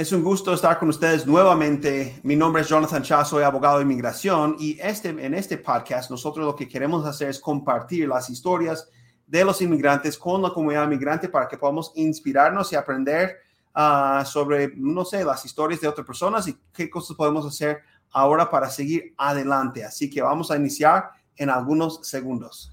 Es un gusto estar con ustedes nuevamente. Mi nombre es Jonathan Cha, soy abogado de inmigración y este, en este podcast nosotros lo que queremos hacer es compartir las historias de los inmigrantes con la comunidad inmigrante para que podamos inspirarnos y aprender uh, sobre, no sé, las historias de otras personas y qué cosas podemos hacer ahora para seguir adelante. Así que vamos a iniciar en algunos segundos.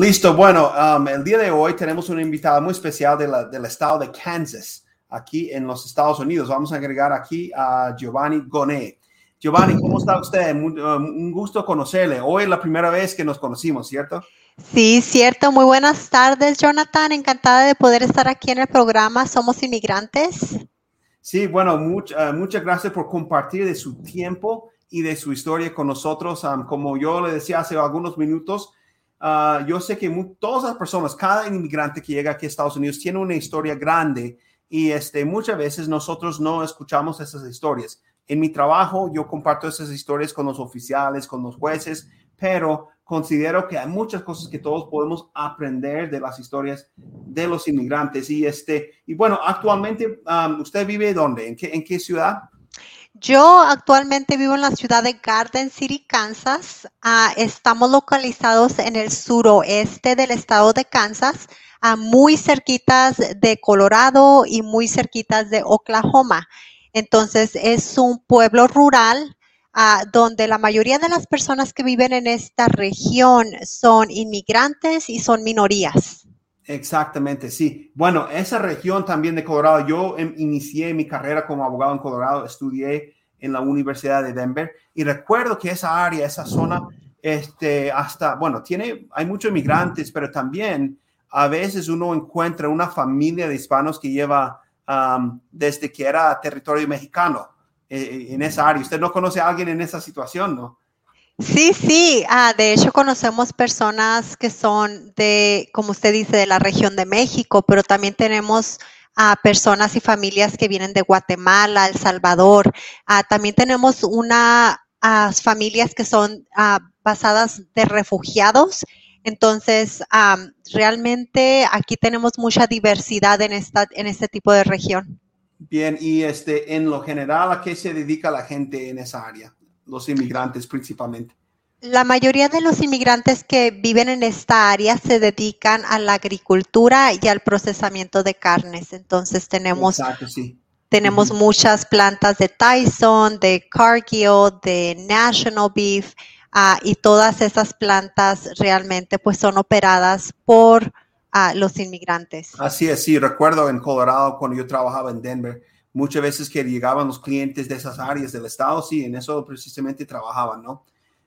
Listo, bueno, um, el día de hoy tenemos una invitada muy especial del estado de Kansas, aquí en los Estados Unidos. Vamos a agregar aquí a Giovanni Goné. Giovanni, ¿cómo está usted? Um, un gusto conocerle. Hoy es la primera vez que nos conocimos, ¿cierto? Sí, cierto. Muy buenas tardes, Jonathan. Encantada de poder estar aquí en el programa Somos Inmigrantes. Sí, bueno, uh, muchas gracias por compartir de su tiempo y de su historia con nosotros. Um, como yo le decía hace algunos minutos, Ah, yo sé que todas las personas, cada inmigrante que llega aquí a Estados Unidos tiene una historia grande y este, muchas veces nosotros no escuchamos esas historias. En mi trabajo yo comparto esas historias con los oficiales, con los jueces, pero considero que hay muchas cosas que todos podemos aprender de las historias de los inmigrantes. Y, este, y bueno, actualmente, ¿usted vive dónde? ¿En qué, en qué ciudad? Yo actualmente vivo en la ciudad de Garden City, Kansas. Ah, estamos localizados en el suroeste del estado de Kansas, ah, muy cerquitas de Colorado y muy cerquitas de Oklahoma. Entonces es un pueblo rural ah, donde la mayoría de las personas que viven en esta región son inmigrantes y son minorías. Exactamente, sí. Bueno, esa región también de Colorado, yo em, inicié mi carrera como abogado en Colorado, estudié en la Universidad de Denver y recuerdo que esa área, esa zona, este, hasta, bueno, tiene, hay muchos inmigrantes, pero también a veces uno encuentra una familia de hispanos que lleva desde que era territorio mexicano eh, en esa área. ¿Usted no conoce a alguien en esa situación, no? Sí, sí, ah, de hecho conocemos personas que son de, como usted dice, de la región de México, pero también tenemos a personas y familias que vienen de Guatemala, El Salvador. Ah, también tenemos unas familias que son ah, basadas de refugiados. Entonces, realmente aquí tenemos mucha diversidad en, esta, en este tipo de región. Bien, y este, en lo general, ¿a qué se dedica la gente en esa área? Los inmigrantes principalmente? La mayoría de los inmigrantes que viven en esta área se dedican a la agricultura y al procesamiento de carnes. Entonces tenemos, tenemos muchas plantas de Tyson, de Cargill, de National Beef, ah, y todas esas plantas realmente pues son operadas por ah, los inmigrantes. Así es, sí, recuerdo en Colorado cuando yo trabajaba en Denver muchas veces que llegaban los clientes de esas áreas del estado, sí, en eso precisamente trabajaban, ¿no?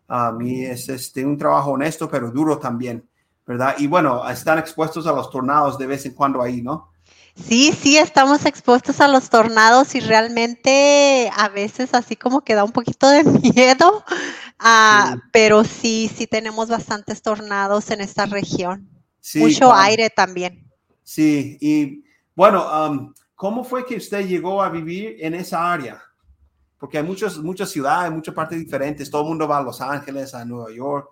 A mí es este, un trabajo honesto, pero duro también, ¿verdad? Y bueno, están expuestos a los tornados de vez en cuando ahí, ¿no? Sí, sí, estamos expuestos a los tornados y realmente a veces así como que da un poquito de miedo, ah, pero sí, sí tenemos bastantes tornados en esta región. Mucho aire también. Sí, y bueno, um, ¿Cómo fue que usted llegó a vivir en esa área? Porque hay muchas, muchas ciudades, muchas partes diferentes. Todo el mundo va a Los Ángeles, a Nueva York.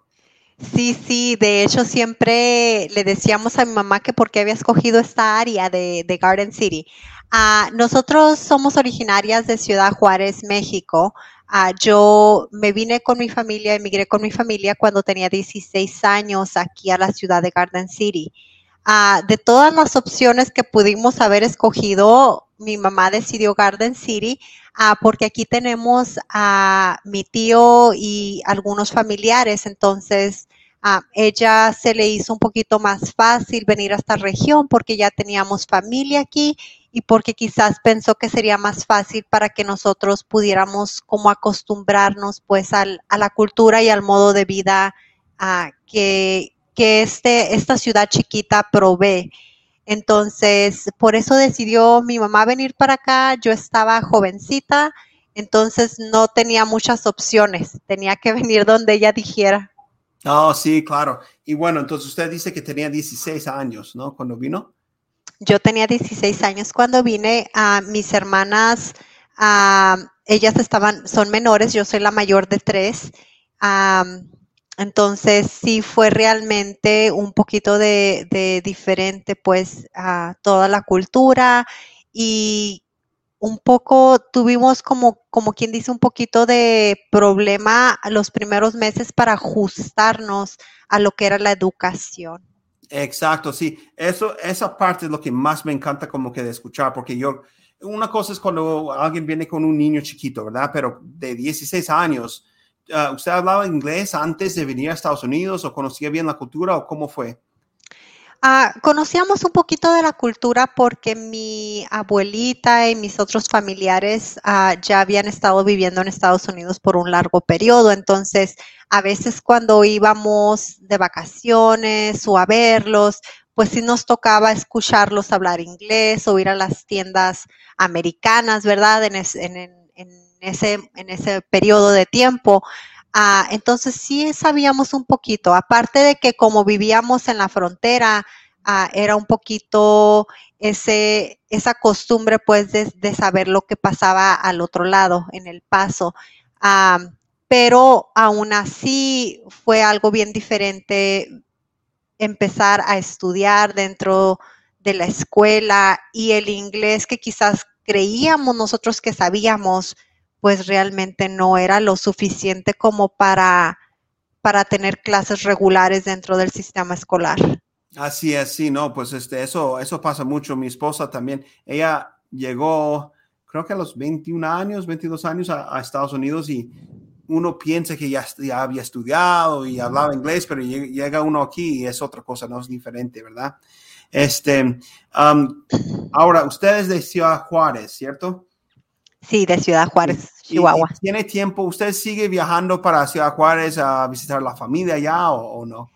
Sí, sí, de hecho siempre le decíamos a mi mamá que por qué había escogido esta área de, Garden City. Ah, nosotros somos originarias de Ciudad Juárez, México. Ah, yo me vine con mi familia, emigré con mi familia cuando tenía 16 años aquí a la ciudad de Garden City. Ah, de todas las opciones que pudimos haber escogido, mi mamá decidió Garden City ah, porque aquí tenemos a mi tío y algunos familiares, entonces a ah, ella se le hizo un poquito más fácil venir a esta región porque ya teníamos familia aquí y porque quizás pensó que sería más fácil para que nosotros pudiéramos como acostumbrarnos pues a la cultura y al modo de vida que, que este, esta ciudad chiquita provee. Entonces, por eso decidió mi mamá venir para acá. Yo estaba jovencita, entonces no tenía muchas opciones. Tenía que venir donde ella dijera. Oh, sí, claro. Y bueno, entonces usted dice que tenía 16 años, ¿no? Cuando vino. Yo tenía 16 años cuando vine. a mis hermanas, ah, ellas estaban, son menores, yo soy la mayor de tres. Entonces sí fue realmente un poquito de, diferente, pues, a toda la cultura y un poco tuvimos como, como quien dice, un poquito de problema los primeros meses para ajustarnos a lo que era la educación. Exacto, sí. Eso, esa parte es lo que más me encanta como que de escuchar, porque yo, una cosa es cuando alguien viene con un niño chiquito, ¿verdad? Pero de 16 años, ah, ¿usted hablaba inglés antes de venir a Estados Unidos o conocía bien la cultura o cómo fue? Ah, conocíamos un poquito de la cultura porque mi abuelita y mis otros familiares ah, ya habían estado viviendo en Estados Unidos por un largo periodo. Entonces, a veces cuando íbamos de vacaciones o a verlos, pues sí nos tocaba escucharlos hablar inglés o ir a las tiendas americanas, ¿verdad? En, ese, en ese periodo de tiempo. Ah, entonces sí sabíamos un poquito, aparte de que como vivíamos en la frontera, ah, era un poquito ese, esa costumbre pues de, saber lo que pasaba al otro lado, en el paso. Ah, pero aún así fue algo bien diferente empezar a estudiar dentro de la escuela y el inglés que quizás creíamos nosotros que sabíamos, pues realmente no era lo suficiente como para, para tener clases regulares dentro del sistema escolar. Así es, sí, no, pues este, eso, eso pasa mucho. Mi esposa también, ella llegó, creo que a los 21 años, 22 años a, Estados Unidos y uno piensa que ya, ya, había estudiado y hablaba inglés, pero llega uno aquí y es otra cosa, no es diferente, ¿verdad? Este, ahora, ustedes de Ciudad Juárez, ¿cierto? Sí, de Ciudad Juárez, Chihuahua. ¿Tiene tiempo? ¿Usted sigue viajando para Ciudad Juárez a visitar la familia ya o, no?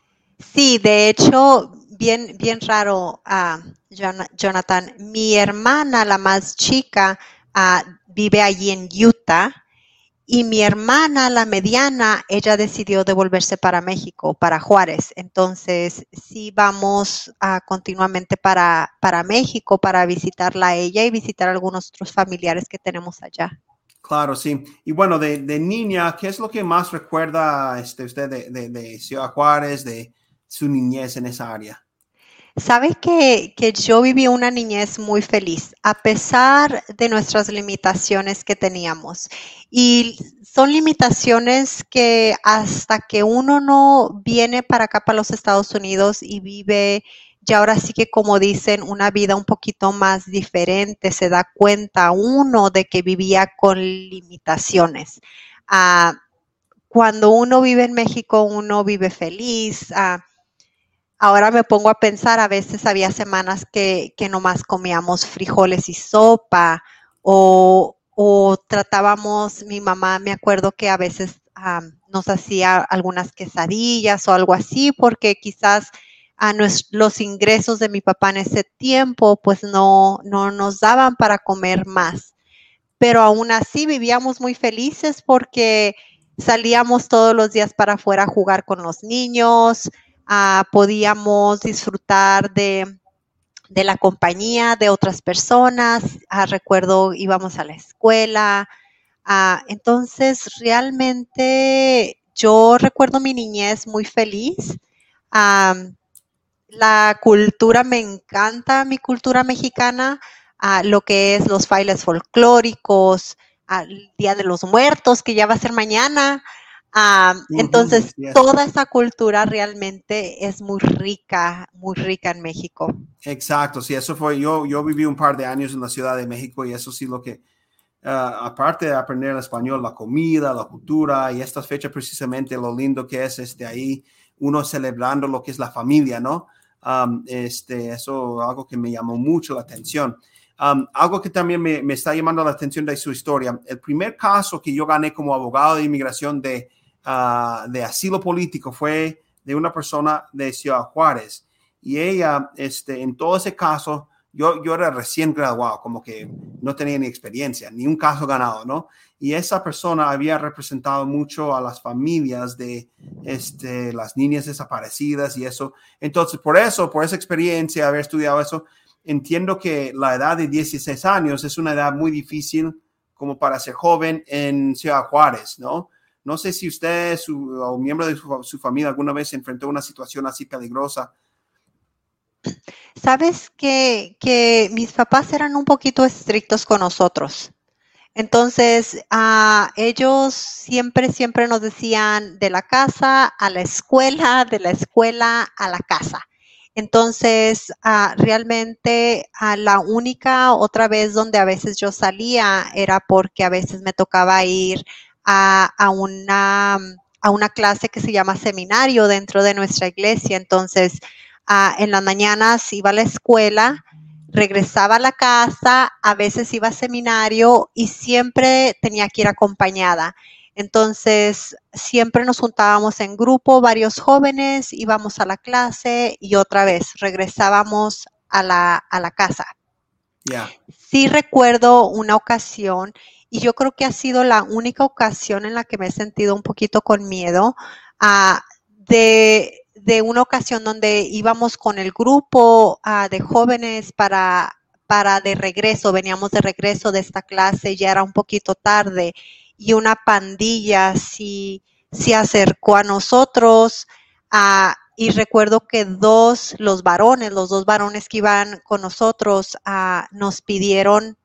Sí, de hecho, bien, bien raro, uh, Jonathan. Mi hermana, la más chica, uh, vive allí en Utah y mi hermana, la mediana, ella decidió devolverse para México, para Juárez. Entonces, sí vamos a continuamente para, para México para visitarla a ella y visitar algunos otros familiares que tenemos allá. Claro, sí. Y bueno, de, niña, ¿qué es lo que más recuerda este, usted de, de Ciudad Juárez, de su niñez en esa área? Sabes que, que, yo viví una niñez muy feliz, a pesar de nuestras limitaciones que teníamos. Y son limitaciones que hasta que uno no viene para acá, para los Estados Unidos y vive, ya ahora sí que como dicen, una vida un poquito más diferente, se da cuenta uno de que vivía con limitaciones. Ah, cuando uno vive en México, uno vive feliz. Ah, Ahora me pongo a pensar, a veces había semanas que, que nomás comíamos frijoles y sopa o, tratábamos, mi mamá me acuerdo que a veces nos hacía algunas quesadillas o algo así porque quizás a los ingresos de mi papá en ese tiempo pues no, no nos daban para comer más. Pero aún así vivíamos muy felices porque salíamos todos los días para afuera a jugar con los niños, Ah, podíamos disfrutar de, la compañía de otras personas. Ah, recuerdo, íbamos a la escuela. Ah, entonces, realmente yo recuerdo mi niñez muy feliz. la cultura me encanta, mi cultura mexicana, lo que es los bailes folclóricos, el Día de los Muertos, que ya va a ser mañana entonces, toda esa cultura realmente es muy rica, muy rica en México. Exacto, sí, eso fue, yo, yo viví un par de años en la Ciudad de México y eso sí lo que, ah, aparte de aprender el español, la comida, la cultura y estas fechas precisamente, lo lindo que es este, ahí, uno celebrando lo que es la familia, ¿no? este, eso algo que me llamó mucho la atención. algo que también me, me, está llamando la atención de su historia. El primer caso que yo gané como abogado de inmigración de, Ah, de asilo político fue de una persona de Ciudad Juárez. Y ella, este, en todo ese caso, yo, yo era recién graduado, como que no tenía ni experiencia, ni un caso ganado, ¿no? Y esa persona había representado mucho a las familias de este, las niñas desaparecidas y eso. Entonces, por eso, por esa experiencia, haber estudiado eso, entiendo que la edad de 16 años es una edad muy difícil como para ser joven en Ciudad Juárez, ¿no? No sé si usted su, o miembro de su, familia alguna vez se enfrentó a una situación así peligrosa Sabes que, mis papás eran un poquito estrictos con nosotros. Entonces, uh, ellos siempre, siempre nos decían de la casa a la escuela, de la escuela a la casa. Entonces, uh, realmente uh, la única otra vez donde a veces yo salía era porque a veces me tocaba ir a, a, una, a una clase que se llama seminario dentro de nuestra iglesia. Entonces, Ah, en las mañanas iba a la escuela, regresaba a la casa, a veces iba a seminario y siempre tenía que ir acompañada. Entonces, siempre nos juntábamos en grupo, varios jóvenes, íbamos a la clase y otra vez regresábamos a la, a la casa. Sí recuerdo una ocasión y yo creo que ha sido la única ocasión en la que me he sentido un poquito con miedo uh, de de una ocasión donde íbamos con el grupo uh, de jóvenes para, para de regreso, veníamos de regreso de esta clase, ya era un poquito tarde y una pandilla sí, se acercó a nosotros uh, y recuerdo que dos, los varones, los dos varones que iban con nosotros, uh, nos pidieron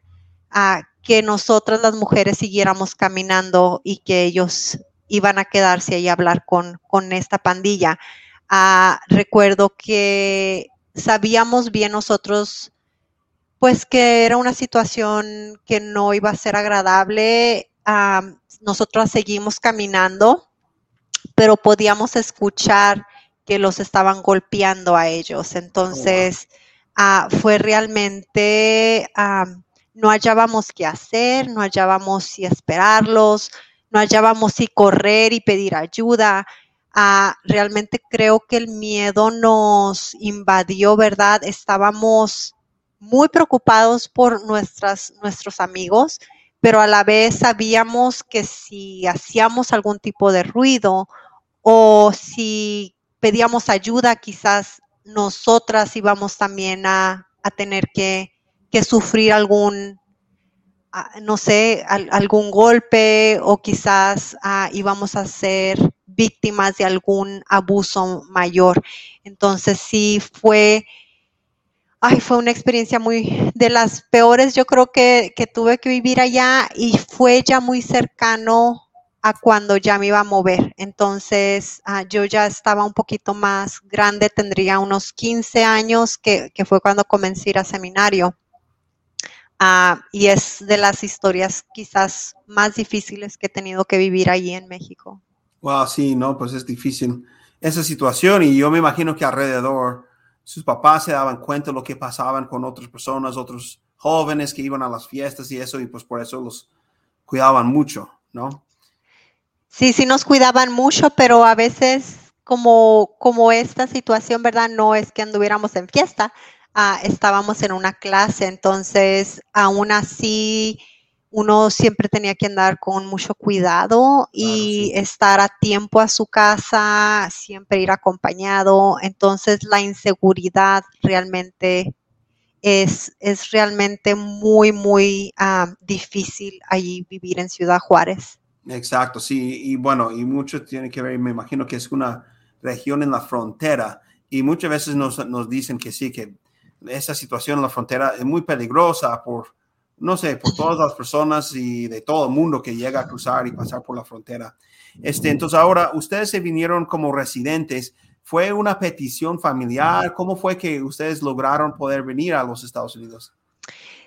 que nosotras las mujeres siguiéramos caminando y que ellos iban a quedarse ahí a hablar con, con esta pandilla. Ah, recuerdo que sabíamos bien nosotros, pues que era una situación que no iba a ser agradable. Ah, nosotros seguimos caminando, pero podíamos escuchar que los estaban golpeando a ellos. Entonces, ah, fue realmente, no hallábamos qué hacer, no hallábamos si esperarlos, no hallábamos si correr y pedir ayuda. Ah, realmente creo que el miedo nos invadió, ¿verdad? Estábamos muy preocupados por nuestras, nuestros amigos, pero a la vez sabíamos que si hacíamos algún tipo de ruido o si pedíamos ayuda, quizás nosotras íbamos también a, tener que, sufrir algún, ah, no sé, algún golpe o quizás ah, íbamos a ser víctimas de algún abuso mayor. Entonces sí fue, ay, fue una experiencia muy de las peores, yo creo que, tuve que vivir allá y fue ya muy cercano a cuando ya me iba a mover. Entonces, ah, yo ya estaba un poquito más grande, tendría unos 15 años, que, fue cuando comencé a ir a seminario. Ah, y es de las historias quizás más difíciles que he tenido que vivir allí en México. Wow, sí, no, pues es difícil esa situación y yo me imagino que alrededor sus papás se daban cuenta de lo que pasaban con otras personas, otros jóvenes que iban a las fiestas y eso y pues por eso los cuidaban mucho, ¿no? Sí, sí nos cuidaban mucho, pero a veces como, como esta situación, ¿verdad? No es que anduviéramos en fiesta, ah, estábamos en una clase, entonces aún así uno siempre tenía que andar con mucho cuidado y estar a tiempo a su casa, siempre ir acompañado. Entonces la inseguridad realmente es, es realmente muy, muy ah, difícil allí vivir en Ciudad Juárez. Exacto, sí, y bueno, y mucho tiene que ver, me imagino que es una región en la frontera y muchas veces nos, nos dicen que sí, que esa situación en la frontera es muy peligrosa por no sé, por todas las personas y de todo el mundo que llega a cruzar y pasar por la frontera. Este, entonces ahora ustedes se vinieron como residentes. ¿Fue una petición familiar? ¿Cómo fue que ustedes lograron poder venir a los Estados Unidos?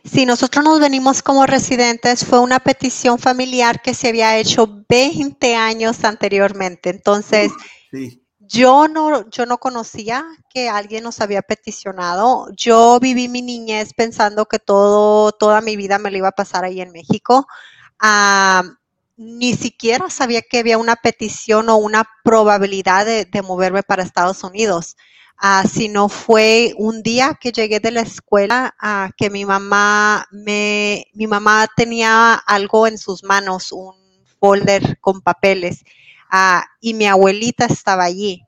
Sí, nosotros nos venimos como residentes. Fue una petición familiar que se había hecho 20 años anteriormente. Entonces, sí. Yo no, yo no conocía que alguien nos había peticionado. Yo viví mi niñez pensando que todo, toda mi vida me lo iba a pasar ahí en México. Ni siquiera sabía que había una petición o una probabilidad de, moverme para Estados Unidos. Ah, sino fue un día que llegué de la escuela ah, que mi mamá me, mi mamá tenía algo en sus manos, un folder con papeles, ah, y mi abuelita estaba allí.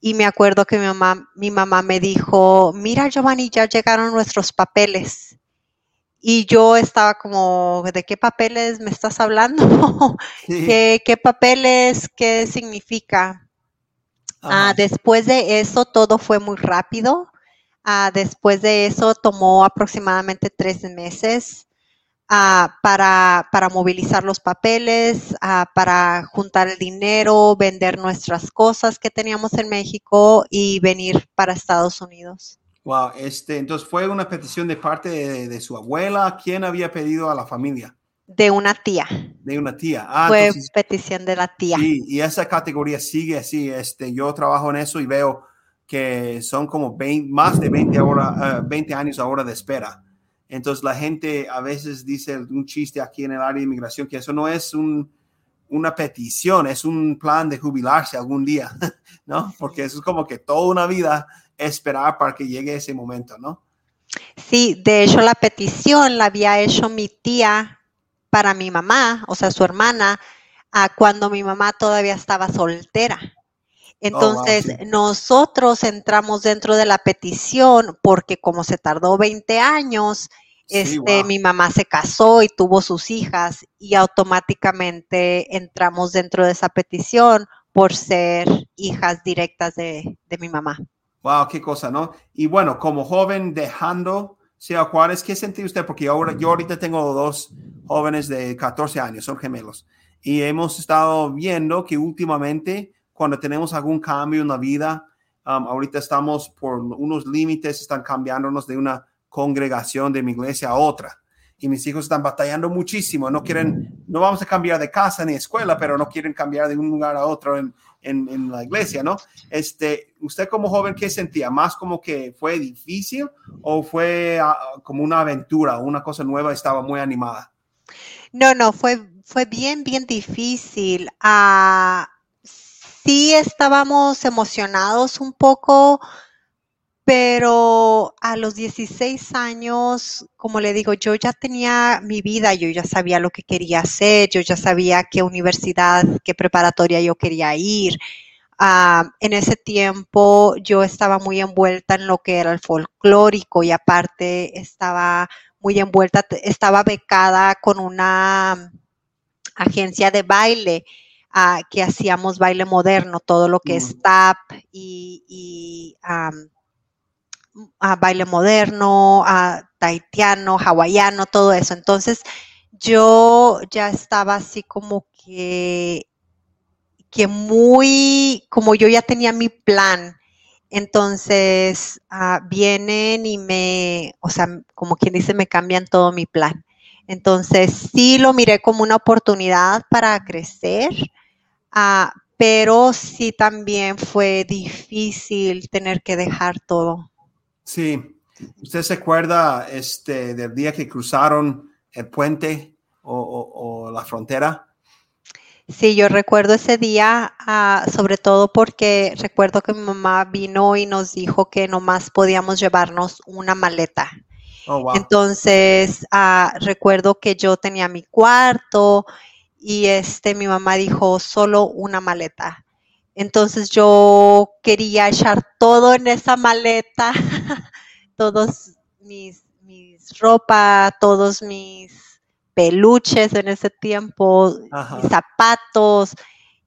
Y me acuerdo que mi mamá, mi mamá me dijo, mira Giovanni, ya llegaron nuestros papeles. Y yo estaba como, ¿de qué papeles me estás hablando? Sí. ¿Qué, qué papeles? ¿Qué significa? Ah, después de eso todo fue muy rápido. Ah, después de eso tomó aproximadamente tres meses ah, para, para movilizar los papeles, ah, para juntar el dinero, vender nuestras cosas que teníamos en México y venir para Estados Unidos. Wow, este, entonces fue una petición de parte de, de su abuela. ¿Quién había pedido a la familia? De una tía. De una tía. Ah, fue entonces, petición de la tía. sí, y esa categoría sigue así. Este, yo trabajo en eso y veo que son como 20, más de 20, ahora, eh, 20 años ahora de espera. Entonces la gente a veces dice un chiste aquí en el área de inmigración que eso no es un, una petición, es un plan de jubilarse algún día, ¿no? Porque eso es como que toda una vida esperar para que llegue ese momento, ¿no? Sí, de hecho la petición la había hecho mi tía para mi mamá, o sea, su hermana, a cuando mi mamá todavía estaba soltera. Entonces, sí. nosotros entramos dentro de la petición porque como se tardó 20 años, Sí, este, wow. mi mamá se casó y tuvo sus hijas y automáticamente entramos dentro de esa petición por ser hijas directas de, de mi mamá. Wow, qué cosa, ¿no? Y bueno, como joven dejando Ciudad Juárez, ¿qué sentí usted? Porque yo, ahora, yo ahorita tengo dos jóvenes de 14 años, son gemelos, y hemos estado viendo que últimamente cuando tenemos algún cambio en la vida, um, ahorita estamos por unos límites, están cambiándonos de una congregación de mi iglesia a otra. Y mis hijos están batallando muchísimo, no quieren, no vamos a cambiar de casa ni escuela, pero no quieren cambiar de un lugar a otro en, en, en la iglesia, ¿no? Este, usted como joven, ¿qué sentía? ¿Más como que fue difícil o fue uh, como una aventura, una cosa nueva, estaba muy animada? No, no, fue, fue bien, bien difícil. Ah, sí estábamos emocionados un poco, pero a los 16 años, como le digo, yo ya tenía mi vida, yo ya sabía lo que quería hacer, yo ya sabía qué universidad, qué preparatoria yo quería ir. Ah, en ese tiempo yo estaba muy envuelta en lo que era el folclórico y aparte estaba muy envuelta, estaba becada con una agencia de baile uh, que hacíamos baile moderno, todo lo que Mm. es tap y, y, um, a baile moderno, a taitiano, hawaiano, todo eso. Entonces yo ya estaba así como que, que muy, como yo ya tenía mi plan. Entonces ah, vienen y me, o sea, como quien dice, me cambian todo mi plan. Entonces sí lo miré como una oportunidad para crecer, ah, pero sí también fue difícil tener que dejar todo. Sí. ¿Usted se acuerda este, del día que cruzaron el puente o, o- o la frontera? Sí, yo recuerdo ese día, ah, sobre todo porque recuerdo que mi mamá vino y nos dijo que nomás podíamos llevarnos una maleta. Oh, wow. Entonces, ah, recuerdo que yo tenía mi cuarto y este, mi mamá dijo solo una maleta. Entonces yo quería echar todo en esa maleta, todos mis, mis ropa, todos mis peluches en ese tiempo, Ajá. mis zapatos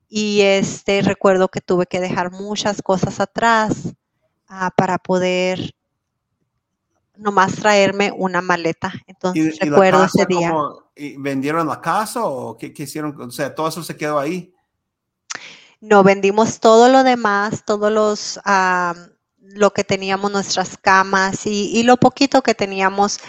y este recuerdo que tuve que dejar muchas cosas atrás ah, para poder nomás traerme una maleta. ¿Y, Entonces y la recuerdo ese día. y ¿Vendieron la casa o qué, qué hicieron? O sea, todo eso se quedó ahí. No, vendimos todo lo demás, todos los, ah, lo que teníamos, nuestras camas y, y lo poquito que teníamos.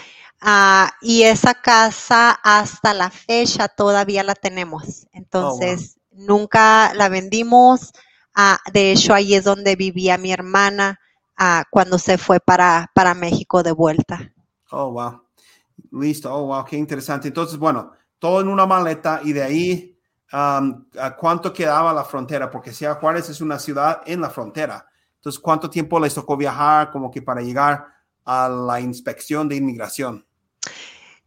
ah, y esa casa hasta la fecha todavía la tenemos. Entonces, nunca la vendimos. Ah, de hecho, ahí es donde vivía mi hermana ah, cuando se fue para, para México de vuelta. Oh, wow. Listo. Oh, wow. Qué interesante. Entonces, bueno, todo en una maleta y de ahí, um, ¿a cuánto quedaba la frontera? Porque Ciudad Juárez es una ciudad en la frontera. Entonces, ¿cuánto tiempo les tocó viajar como que para llegar a la inspección de inmigración?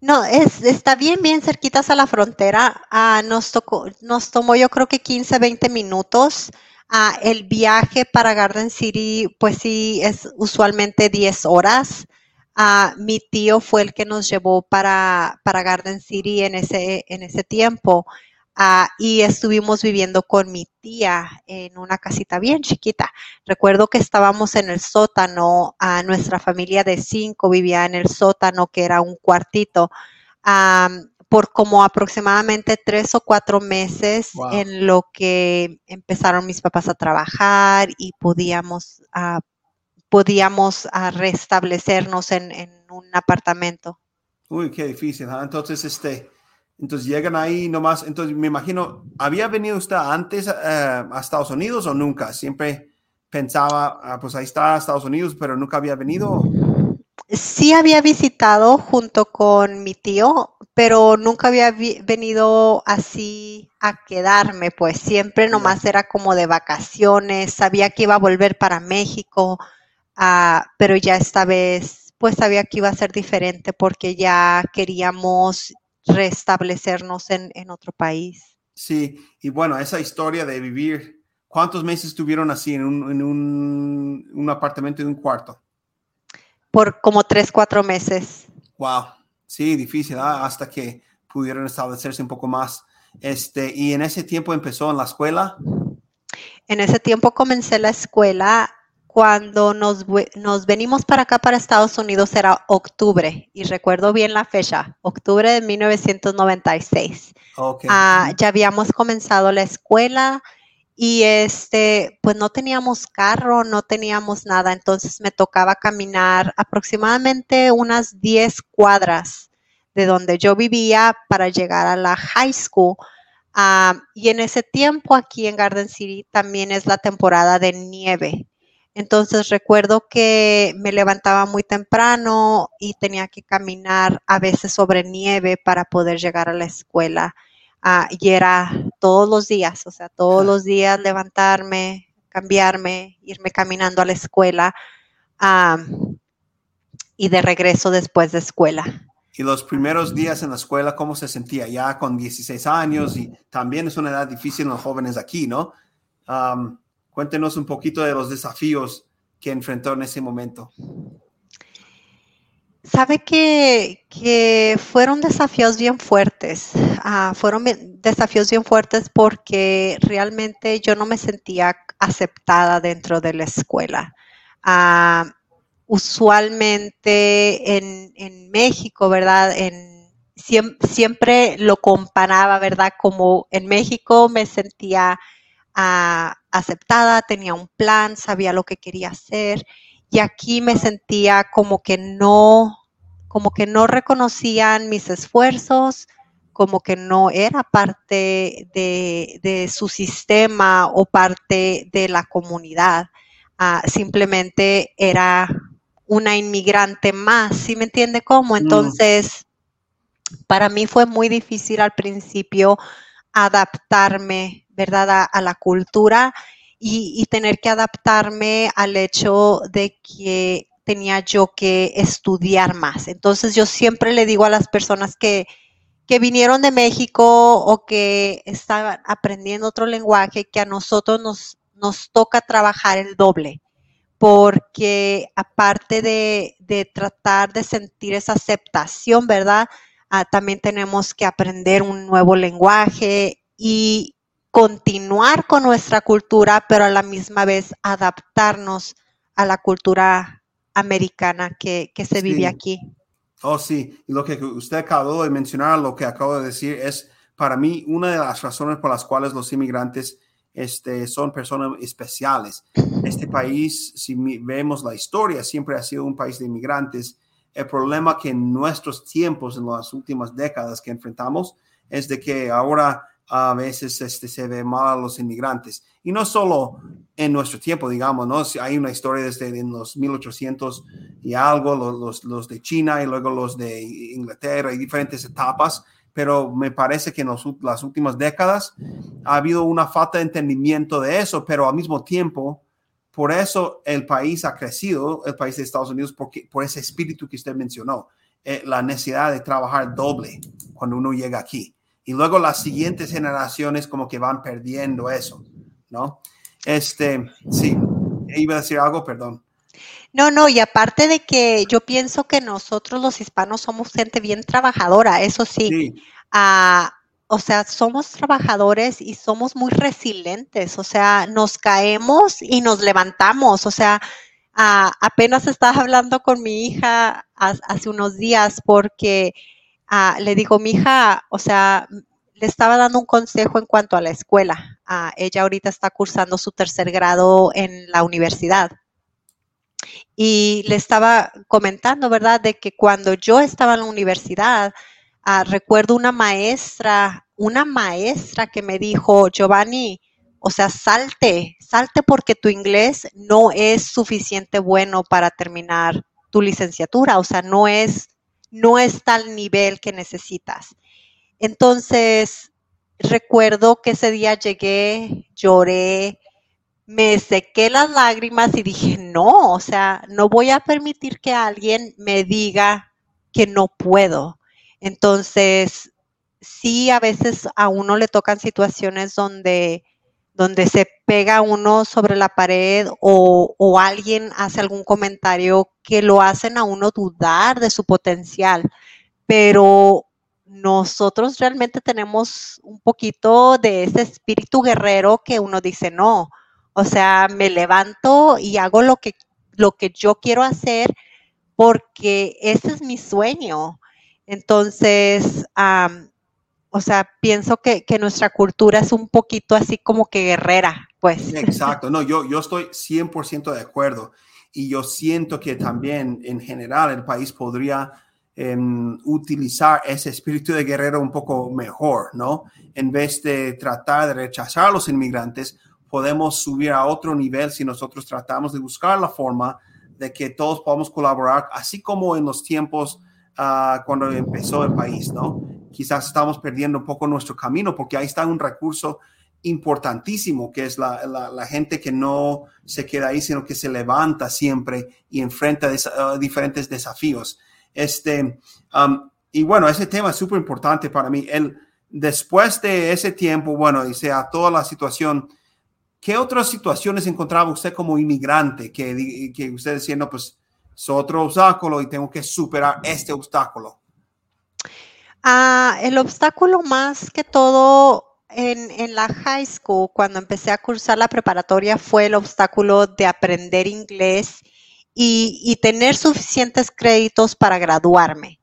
No, es, está bien, bien cerquitas a la frontera. Ah, nos, tocó, nos tomó yo creo que 15, 20 minutos. Ah, el viaje para Garden City, pues sí, es usualmente 10 horas. Ah, mi tío fue el que nos llevó para, para Garden City en ese, en ese tiempo. Ah, y estuvimos viviendo con mi tía en una casita bien chiquita. Recuerdo que estábamos en el sótano, a nuestra familia de cinco vivía en el sótano, que era un cuartito, por como aproximadamente tres o cuatro meses en lo que empezaron mis papás a trabajar y podíamos, uh, podíamos uh, restablecernos en, en, un apartamento. Uy, qué difícil. Entonces, este entonces llegan ahí nomás. Entonces me imagino, ¿había venido usted antes eh, a Estados Unidos o nunca? Siempre pensaba, ah, pues ahí está Estados Unidos, pero nunca había venido. Sí había visitado junto con mi tío, pero nunca había venido así a quedarme, pues siempre nomás era como de vacaciones, sabía que iba a volver para México, uh, pero ya esta vez pues sabía que iba a ser diferente porque ya queríamos restablecernos en, en otro país. Sí, y bueno, esa historia de vivir, ¿cuántos meses estuvieron así en un, en un, un apartamento de un cuarto? Por como tres, cuatro meses. Wow, sí, difícil, ¿ah? hasta que pudieron establecerse un poco más. Este, y en ese tiempo empezó en la escuela. En ese tiempo comencé la escuela cuando nos, nos, venimos para acá, para Estados Unidos, era octubre, y recuerdo bien la fecha, octubre de 1996. Okay. Ah, ya habíamos comenzado la escuela y este, pues no teníamos carro, no teníamos nada, entonces me tocaba caminar aproximadamente unas 10 cuadras de donde yo vivía para llegar a la high school. Uh, y en ese tiempo aquí en Garden City también es la temporada de nieve. Entonces recuerdo que me levantaba muy temprano y tenía que caminar a veces sobre nieve para poder llegar a la escuela. Uh, y era todos los días, o sea, todos los días levantarme, cambiarme, irme caminando a la escuela um, y de regreso después de escuela. Y los primeros días en la escuela, ¿cómo se sentía? Ya con 16 años y también es una edad difícil en los jóvenes aquí, ¿no? Um, Cuéntenos un poquito de los desafíos que enfrentó en ese momento. Sabe que, que fueron desafíos bien fuertes. Uh, fueron desafíos bien fuertes porque realmente yo no me sentía aceptada dentro de la escuela. Uh, usualmente en, en, México, ¿verdad? En, siempre, siempre, lo comparaba, ¿verdad? Como en México me sentía aceptada, tenía un plan, sabía lo que quería hacer y aquí me sentía como que no, como que no reconocían mis esfuerzos, como que no era parte de, su sistema o parte de la comunidad. Ah, simplemente era una inmigrante más, ¿sí me entiende cómo? Mm. Entonces, para mí fue muy difícil al principio adaptarme ¿verdad? A, la cultura y, tener que adaptarme al hecho de que tenía yo que estudiar más. Entonces yo siempre le digo a las personas que, vinieron de México o que estaban aprendiendo otro lenguaje, que a nosotros nos, nos toca trabajar el doble, porque aparte de, tratar de sentir esa aceptación, ¿verdad? Ah, también tenemos que aprender un nuevo lenguaje y, continuar con nuestra cultura, pero a la misma vez adaptarnos a la cultura americana que, se vive aquí. Oh, sí, y lo que usted acabó de mencionar, lo que acabo de decir, es para mí una de las razones por las cuales los inmigrantes este, son personas especiales. Este país, si vemos la historia, siempre ha sido un país de inmigrantes. El problema que en nuestros tiempos, en las últimas décadas que enfrentamos, es de que ahora a veces este, se ve mal a los inmigrantes. Y no solo en nuestro tiempo, digamos, ¿no? Hay una historia desde en los 1800 y algo, los, los, de China y luego los de Inglaterra y diferentes etapas, pero me parece que en las últimas décadas ha habido una falta de entendimiento de eso, pero al mismo tiempo, por eso el país ha crecido, el país de Estados Unidos, porque, por ese espíritu que usted mencionó, eh, la necesidad de trabajar doble cuando uno llega aquí. Y luego las siguientes generaciones como que van perdiendo eso, ¿no? Este, sí, iba a decir algo, perdón. No, no, y aparte de que yo pienso que nosotros los hispanos somos gente bien trabajadora, eso sí. Ah, o sea, somos trabajadores y somos muy resilientes, o sea, nos caemos y nos levantamos, o sea, ah, apenas estaba hablando con mi hija hace unos días porque ah, le digo, mi hija, o sea, le estaba dando un consejo en cuanto a la escuela. ella ahorita está cursando su tercer grado en la universidad. Y le estaba comentando, ¿verdad?, de que cuando yo estaba en la universidad, Ah, recuerdo una maestra, una maestra que me dijo, Giovanni, o sea, salte, salte porque tu inglés no es suficiente bueno para terminar tu licenciatura, o sea, no es, no está al nivel que necesitas. Entonces, recuerdo que ese día llegué, lloré, me sequé las lágrimas y dije, no, o sea, no voy a permitir que alguien me diga que no puedo. Entonces, sí, a veces a uno le tocan situaciones donde, donde se pega uno sobre la pared o, o, alguien hace algún comentario que lo hacen a uno dudar de su potencial, pero nosotros realmente tenemos un poquito de ese espíritu guerrero que uno dice, no, o sea, me levanto y hago lo que, lo que yo quiero hacer porque ese es mi sueño. Entonces, o sea, pienso que, nuestra cultura es un poquito así como que guerrera, pues. Exacto, no, yo, yo estoy 100% de acuerdo y yo siento que también en general el país podría em, utilizar ese espíritu de guerrero un poco mejor, ¿no? En vez de tratar de rechazar a los inmigrantes, podemos subir a otro nivel si nosotros tratamos de buscar la forma de que todos podamos colaborar, así como en los tiempos cuando empezó el país, ¿no? Quizás estamos perdiendo un poco nuestro camino porque ahí está un recurso importantísimo que es la, la, gente que no se queda ahí, sino que se levanta siempre y enfrenta uh, diferentes desafíos. Este, um, y bueno, ese tema es súper importante para mí. El, después de ese tiempo, bueno, y sea toda la situación, ¿qué otras situaciones encontraba usted como inmigrante que, que usted diciendo, pues es otro obstáculo y tengo que superar este obstáculo? Ah, el obstáculo más que todo en, en, la high school, cuando empecé a cursar la preparatoria, fue el obstáculo de aprender inglés y, y tener suficientes créditos para graduarme.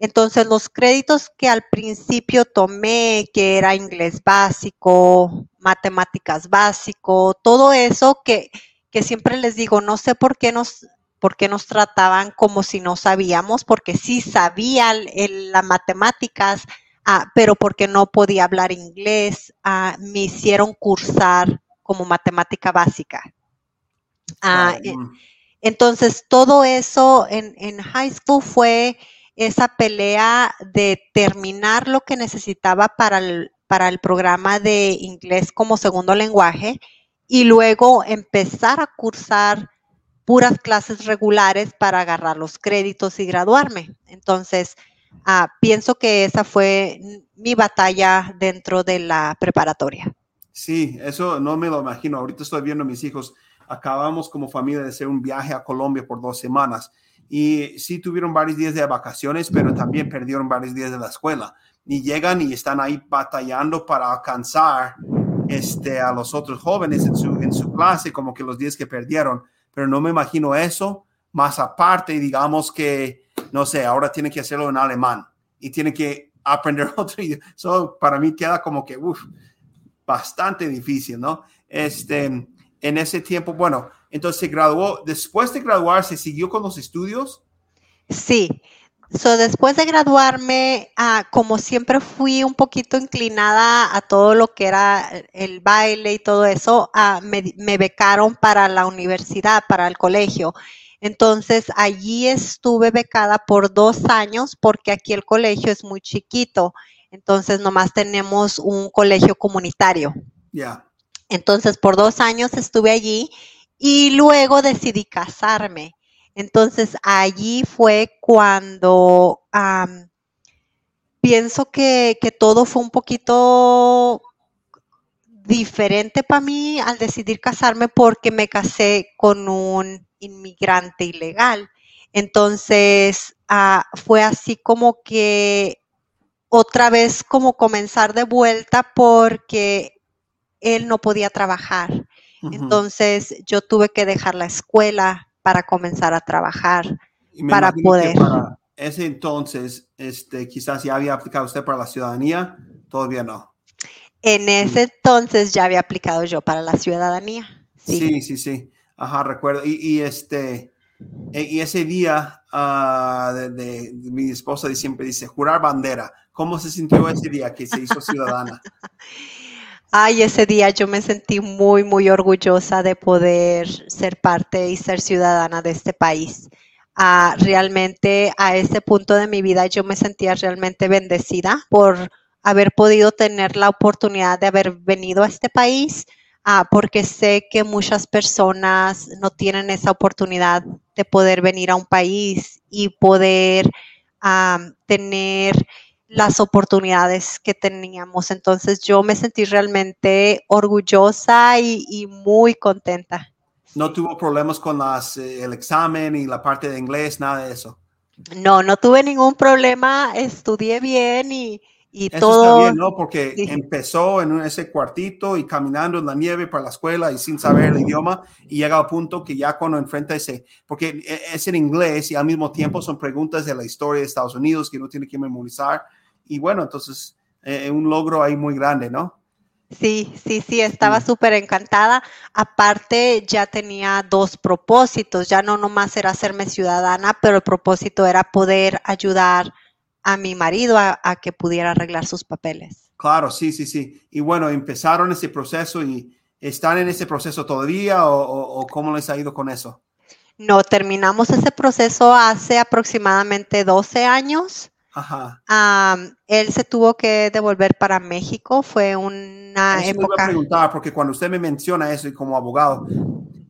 Entonces, los créditos que al principio tomé, que era inglés básico, matemáticas básico, todo eso que, que siempre les digo, no sé por qué nos ¿Por qué nos trataban como si no sabíamos? Porque sí sabía las matemáticas, ah, pero porque no podía hablar inglés, ah, me hicieron cursar como matemática básica. Ah, entonces, todo eso en, en high school fue esa pelea de terminar lo que necesitaba para el, para el programa de inglés como segundo lenguaje y luego empezar a cursar puras clases regulares para agarrar los créditos y graduarme. Entonces, ah, pienso que esa fue mi batalla dentro de la preparatoria. Sí, eso no me lo imagino. Ahorita estoy viendo a mis hijos. Acabamos como familia de hacer un viaje a Colombia por dos semanas y sí tuvieron varios días de vacaciones, pero también perdieron varios días de la escuela. Y llegan y están ahí batallando para alcanzar este, a los otros jóvenes en su, clase, como que los días que perdieron pero no me imagino eso. Más aparte, digamos que, no sé, ahora tiene que hacerlo en alemán y tiene que aprender otro idioma. Eso para mí queda como que, uff, bastante difícil, ¿no? Este, en ese tiempo, bueno, entonces se graduó, después de graduarse, ¿siguió con los estudios? Sí, So, después de graduarme, ah, como siempre fui un poquito inclinada a todo lo que era el baile y todo eso, ah, me, becaron para la universidad, para el colegio. Entonces, allí estuve becada por dos años porque aquí el colegio es muy chiquito. Entonces, nomás tenemos un colegio comunitario. Ya. Entonces, por dos años estuve allí y luego decidí casarme. Entonces allí fue cuando pienso que, que, todo fue un poquito diferente para mí al decidir casarme porque me casé con un inmigrante ilegal. Entonces ah, fue así como que otra vez como comenzar de vuelta porque él no podía trabajar. Entonces yo tuve que dejar la escuela para comenzar a trabajar, para poder. Para ese entonces, este, quizás ya había aplicado usted para la ciudadanía, todavía no. En ese entonces ya había aplicado yo para la ciudadanía. Sí, sí, sí. Ajá, recuerdo. Y, este, e, y ese día ah, de, mi esposa siempre dice, jurar bandera. ¿Cómo se sintió ese día que se hizo ciudadana? Ay, ese día yo me sentí muy, muy orgullosa de poder ser parte y ser ciudadana de este país. Ah, realmente a ese punto de mi vida yo me sentía realmente bendecida por haber podido tener la oportunidad de haber venido a este país, ah, porque sé que muchas personas no tienen esa oportunidad de poder venir a un país y poder ah, tener las oportunidades que teníamos. Entonces yo me sentí realmente orgullosa y, muy contenta. ¿No tuvo problemas con las, eh, el examen y la parte de inglés, nada de eso? No, no tuve ningún problema, estudié bien y, y Eso todo. Está bien, ¿no? Porque empezó en ese cuartito y caminando en la nieve para la escuela y sin saber el idioma y llega al punto que ya cuando enfrenta ese, porque e, es en inglés y al mismo tiempo son preguntas de la historia de Estados Unidos que uno tiene que memorizar y bueno, entonces eh, un logro ahí muy grande, ¿no? Sí, sí, sí, estaba súper encantada. Aparte, ya tenía dos propósitos, ya no nomás era hacerme ciudadana, pero el propósito era poder ayudar a mi marido a, que pudiera arreglar sus papeles. Claro, sí, sí, sí. Y bueno, empezaron ese proceso y están en ese proceso todavía o cómo les ha ido con eso? No, terminamos ese proceso hace aproximadamente 12 años. Ajá. él se tuvo que devolver para México, fue una eso época. Me a preguntar, porque cuando usted me menciona eso y como abogado,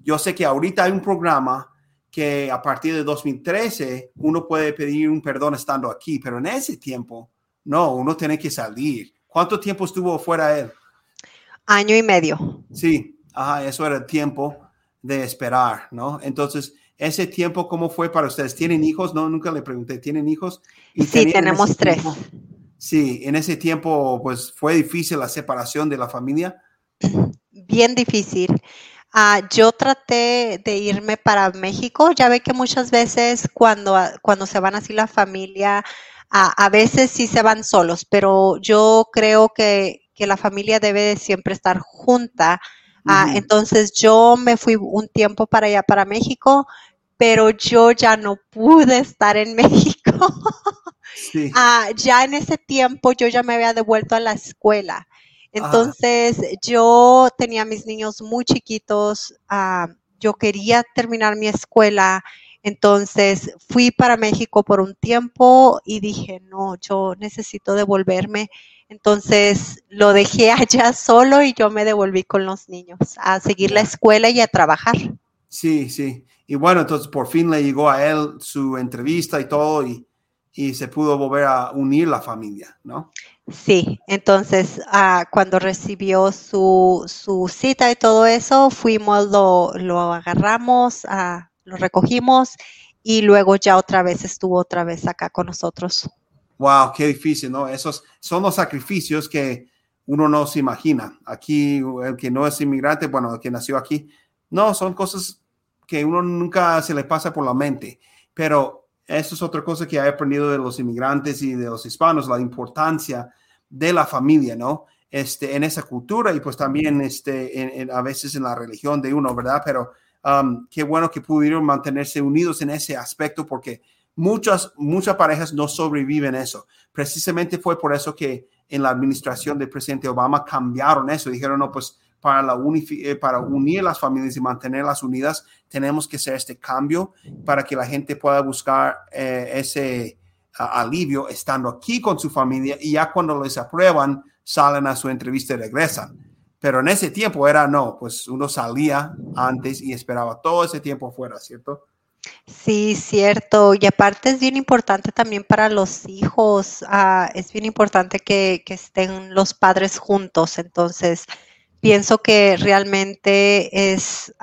yo sé que ahorita hay un programa que a partir de 2013 uno puede pedir un perdón estando aquí, pero en ese tiempo, no, uno tiene que salir. ¿Cuánto tiempo estuvo fuera él? Año y medio. Sí, ajá, eso era el tiempo de esperar, ¿no? Entonces, ese tiempo, ¿cómo fue para ustedes? ¿Tienen hijos? No, nunca le pregunté, ¿tienen hijos? sí, tenemos tres. sí, en ese tiempo, pues fue difícil la separación de la familia. Bien difícil. Ah, yo traté de irme para México. Ya ve que muchas veces cuando, cuando se van así la familia, a veces sí se van solos, pero yo creo que, que la familia debe siempre estar junta. Ah, entonces yo me fui un tiempo para allá, para México, pero yo ya no pude estar en México. Ah, ya en ese tiempo yo ya me había devuelto a la escuela. Entonces yo tenía mis niños muy chiquitos, ah, yo quería terminar mi escuela, entonces fui para México por un tiempo y dije, no, yo necesito devolverme. Entonces lo dejé allá solo y yo me devolví con los niños a seguir la escuela y a trabajar. Sí, sí. Y bueno, entonces por fin le llegó a él su entrevista y todo y, se pudo volver a unir la familia, ¿no? Sí, entonces ah, cuando recibió su, cita y todo eso, fuimos, lo, lo agarramos, ah, lo recogimos y luego ya otra vez estuvo otra vez acá con nosotros. Wow, qué difícil, ¿no? Esos son los sacrificios que uno no se imagina. Aquí, el que no es inmigrante, bueno, el que nació aquí, no, son cosas que uno nunca se le pasa por la mente. Pero eso es otra cosa que he aprendido de los inmigrantes y de los hispanos, la importancia de la familia, ¿no? Este, en esa cultura y pues también este, a veces en la religión de uno, ¿verdad? Pero um, qué bueno que pudieron mantenerse unidos en ese aspecto porque muchas, muchas parejas no sobreviven eso. Precisamente fue por eso que en la administración del presidente Obama cambiaron eso. Dijeron, no, pues para, la eh, para unir las familias y mantenerlas unidas, tenemos que hacer este cambio para que la gente pueda buscar eh, ese alivio estando aquí con su familia y ya cuando les aprueban, salen a su entrevista y regresan. Pero en ese tiempo era no, pues uno salía antes y esperaba todo ese tiempo fuera, ¿cierto? Sí, cierto. Y aparte es bien importante también para los hijos, ah, es bien importante que, estén los padres juntos. Entonces, pienso que realmente es,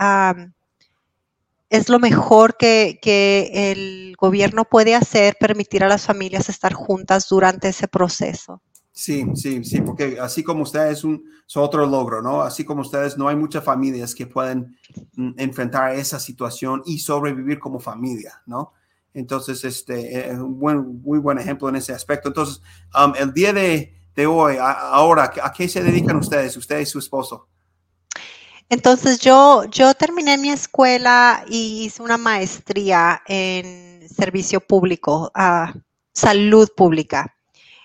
es lo mejor que, que el gobierno puede hacer, permitir a las familias estar juntas durante ese proceso. Sí, sí, sí, porque así como ustedes es, otro logro, ¿no? Así como ustedes, no hay muchas familias que pueden mm, enfrentar esa situación y sobrevivir como familia, ¿no? Entonces, este es un buen, muy buen ejemplo en ese aspecto. Entonces, um, el día de, hoy, ahora, ¿a qué se dedican ustedes, usted y su esposo? Entonces, yo, yo terminé mi escuela y hice una maestría en servicio público, a salud pública.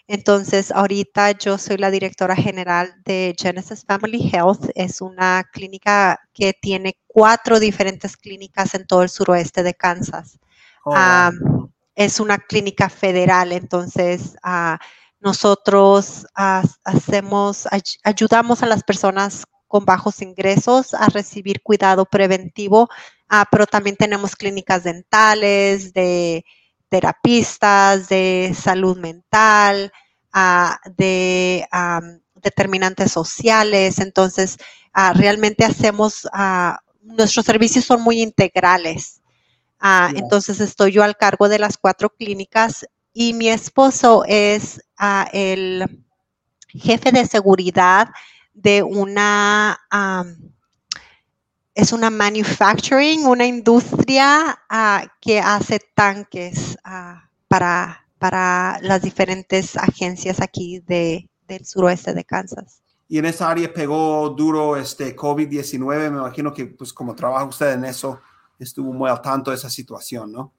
Entonces, ahorita yo soy la directora general de Genesis Family Health. Es una clínica que tiene cuatro diferentes clínicas en todo el suroeste de Kansas. Oh, es una clínica federal, entonces uh, nosotros hacemos, ay ayudamos a las personas con bajos ingresos a recibir cuidado preventivo, uh, pero también tenemos clínicas dentales, de terapistas, de salud mental, ah, de determinantes sociales. Entonces, ah, realmente hacemos, ah, nuestros servicios son muy integrales. Entonces, estoy yo al cargo de las cuatro clínicas y mi esposo es el jefe de seguridad de una es una manufacturing, una industria ah, que hace tanques ah, para, para las diferentes agencias aquí de, del suroeste de Kansas. Y en esa área pegó duro este COVID-19. Me imagino que, pues, como trabaja usted en eso, estuvo muy al tanto de esa situación, ¿no?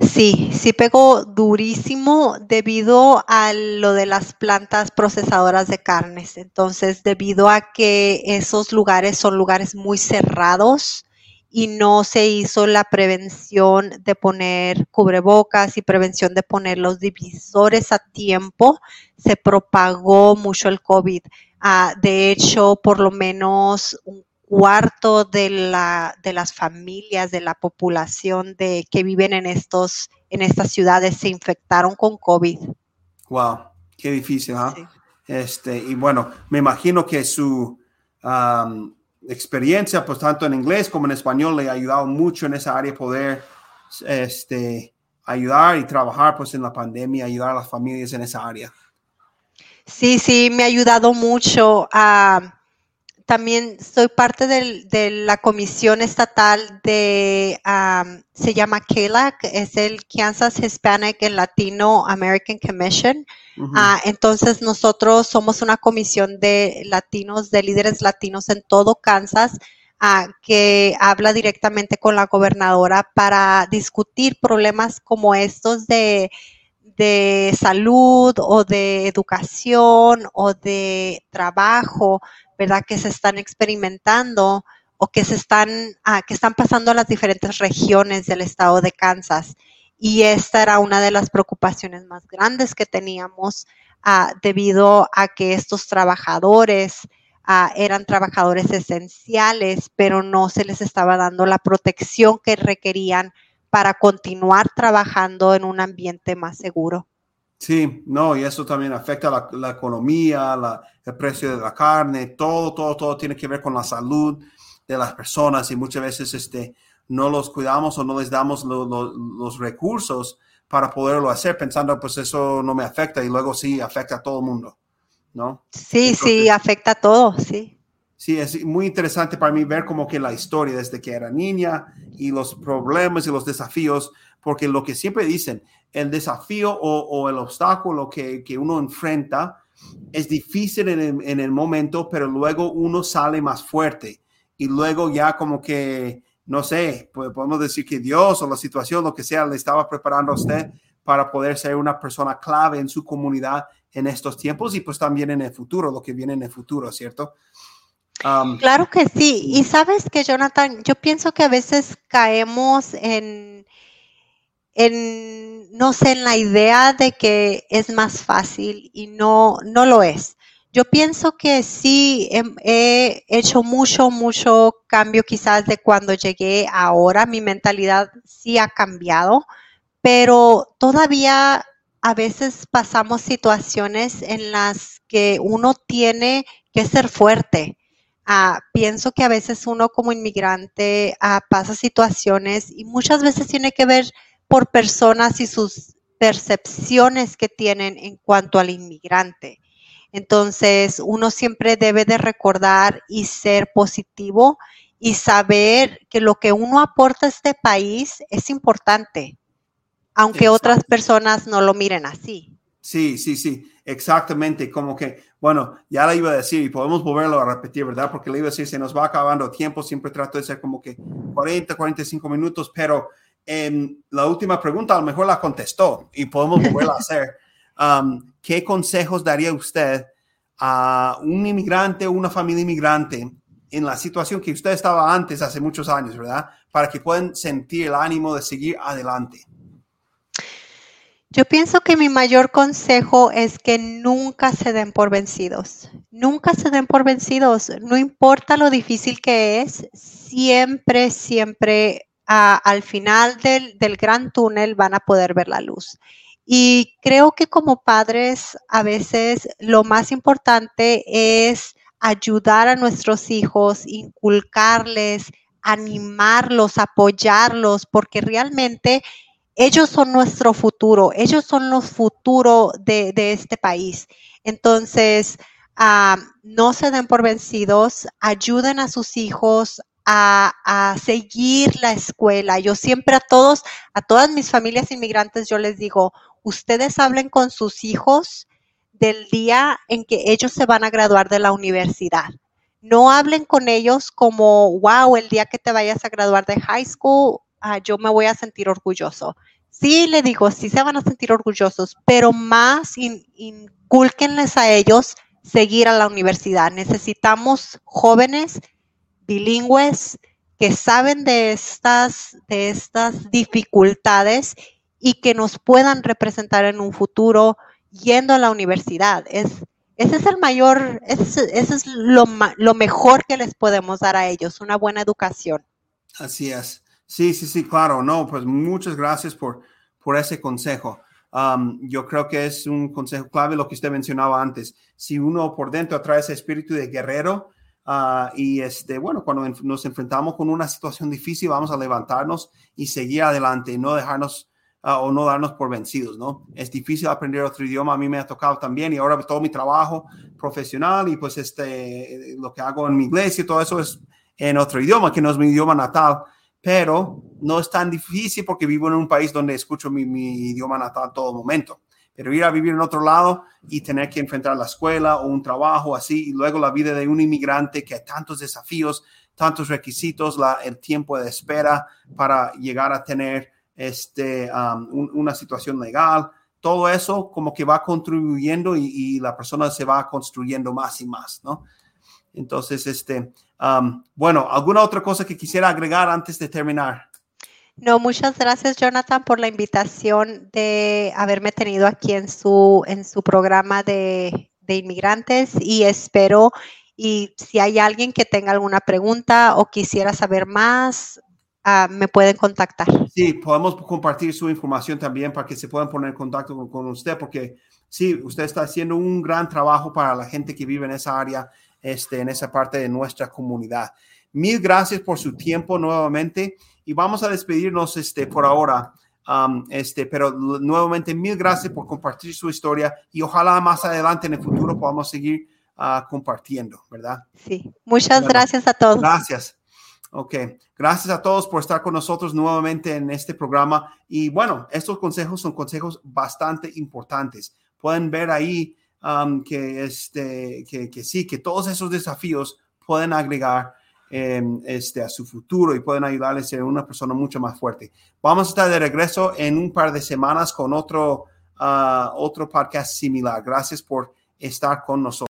Sí, sí pegó durísimo debido a lo de las plantas procesadoras de carnes. Entonces, debido a que esos lugares son lugares muy cerrados y no se hizo la prevención de poner cubrebocas y prevención de poner los divisores a tiempo, se propagó mucho el COVID. Ah, de hecho, por lo menos un cuarto de, la, de las familias, de la población de, que viven en, estos, en estas ciudades se infectaron con COVID. Wow, qué difícil, ¿ah? Este, y bueno, me imagino que su experiencia, pues tanto en inglés como en español, le ha ayudado mucho en esa área poder este, ayudar y trabajar pues en la pandemia, ayudar a las familias en esa área. Sí, sí, me ha ayudado mucho a también soy parte de la comisión estatal de, se llama KLAC, es el Kansas Hispanic and Latino American Commission. Ah, entonces nosotros somos una comisión de latinos, de líderes latinos en todo Kansas. Ah, que habla directamente con la gobernadora para discutir problemas como estos de, de salud o de educación o de trabajo, ¿verdad? Que se están experimentando o que se están, ah, que están pasando a las diferentes regiones del estado de Kansas. Y esta era una de las preocupaciones más grandes que teníamos ah, debido a que estos trabajadores ah, eran trabajadores esenciales, pero no se les estaba dando la protección que requerían para continuar trabajando en un ambiente más seguro. Sí, no, y eso también afecta la, la economía, la, el precio de la carne, todo, todo, todo tiene que ver con la salud de las personas y muchas veces este, no los cuidamos o no les damos los recursos para poderlo hacer pensando pues eso no me afecta y luego sí afecta a todo el mundo, ¿no? Sí, sí, afecta a todo, sí. Sí, es muy interesante para mí ver como que la historia desde que era niña y los problemas y los desafíos, porque lo que siempre dicen, el desafío o, el obstáculo que, uno enfrenta es difícil en el, momento, pero luego uno sale más fuerte y luego ya como que, no sé, podemos decir que Dios o la situación, lo que sea, le estaba preparando a usted para poder ser una persona clave en su comunidad en estos tiempos y pues también en el futuro, lo que viene en el futuro, ¿cierto? Um, claro que sí. Y sabes que, Jonathan, yo pienso que a veces caemos en en, no sé, en la idea de que es más fácil y no, no lo es. Yo pienso que sí, he, he hecho mucho, mucho cambio quizás de cuando llegué ahora. Mi mentalidad sí ha cambiado, pero todavía a veces pasamos situaciones en las que uno tiene que ser fuerte. Ah, pienso que a veces uno como inmigrante ah, pasa situaciones y muchas veces tiene que ver por personas y sus percepciones que tienen en cuanto al inmigrante. Entonces, uno siempre debe de recordar y ser positivo y saber que lo que uno aporta a este país es importante, aunque otras personas no lo miren así. Sí, sí, sí, exactamente. Como que, bueno, ya le iba a decir y podemos volverlo a repetir, ¿verdad? Porque le iba a decir, se nos va acabando tiempo, siempre trato de ser como que 40, 45 minutos, pero en la última pregunta a lo mejor la contestó y podemos volverla a hacer. Um, ¿Qué consejos daría usted a un inmigrante o una familia inmigrante en la situación que usted estaba antes, hace muchos años, ¿verdad? Para que puedan sentir el ánimo de seguir adelante. Yo pienso que mi mayor consejo es que nunca se den por vencidos. Nunca se den por vencidos. No importa lo difícil que es, siempre, siempre al final del, gran túnel van a poder ver la luz. Y creo que como padres a veces lo más importante es ayudar a nuestros hijos, inculcarles, animarlos, apoyarlos, porque realmente ellos son nuestro futuro, ellos son los futuros de, este país. Entonces, ah, no se den por vencidos, ayuden a sus hijos a, a, seguir la escuela. Yo siempre a todos, a todas mis familias inmigrantes, yo les digo, ustedes hablen con sus hijos del día en que ellos se van a graduar de la universidad. No hablen con ellos como, wow, el día que te vayas a graduar de high school, ah, yo me voy a sentir orgulloso. Sí, le digo, sí se van a sentir orgullosos, pero más inculquenles a ellos seguir a la universidad. Necesitamos jóvenes bilingües que saben de estas, de estas dificultades y que nos puedan representar en un futuro yendo a la universidad. Es, ese es el mayor, ese, es lo, lo mejor que les podemos dar a ellos, una buena educación. Así es. Sí, sí, sí, claro. No, pues muchas gracias por, por ese consejo. Yo creo que es un consejo clave lo que usted mencionaba antes. Si uno por dentro trae ese espíritu de guerrero uh, y este, bueno, cuando nos enfrentamos con una situación difícil, vamos a levantarnos y seguir adelante y no dejarnos uh, o no darnos por vencidos, ¿no? Es difícil aprender otro idioma, a mí me ha tocado también y ahora todo mi trabajo profesional y pues este, lo que hago en mi iglesia todo eso es en otro idioma que no es mi idioma natal pero no es tan difícil porque vivo en un país donde escucho mi, idioma natal todo momento. Pero ir a vivir en otro lado y tener que enfrentar la escuela o un trabajo así, y luego la vida de un inmigrante que hay tantos desafíos, tantos requisitos, la, el tiempo de espera para llegar a tener este, um, una situación legal, todo eso como que va contribuyendo y, y, la persona se va construyendo más y más, ¿no? Entonces, este, um, bueno, ¿alguna otra cosa que quisiera agregar antes de terminar? No, muchas gracias, Jonathan, por la invitación de haberme tenido aquí en su, en su programa de, de inmigrantes y espero y si hay alguien que tenga alguna pregunta o quisiera saber más, uh, me pueden contactar. Sí, podemos compartir su información también para que se puedan poner en contacto con, con, usted, porque sí, usted está haciendo un gran trabajo para la gente que vive en esa área este, en esa parte de nuestra comunidad. Mil gracias por su tiempo nuevamente y vamos a despedirnos este, por ahora. Um, este, pero nuevamente mil gracias por compartir su historia y ojalá más adelante en el futuro podamos seguir uh, compartiendo, ¿verdad? Sí, muchas gracias a todos. Gracias. Ok, gracias a todos por estar con nosotros nuevamente en este programa. Y bueno, estos consejos son consejos bastante importantes. Pueden ver ahí Um, que, este, que, que, sí, que todos esos desafíos pueden agregar em, este, a su futuro y pueden ayudarle a ser una persona mucho más fuerte. Vamos a estar de regreso en un par de semanas con otro, uh, otro podcast similar. Gracias por estar con nosotros.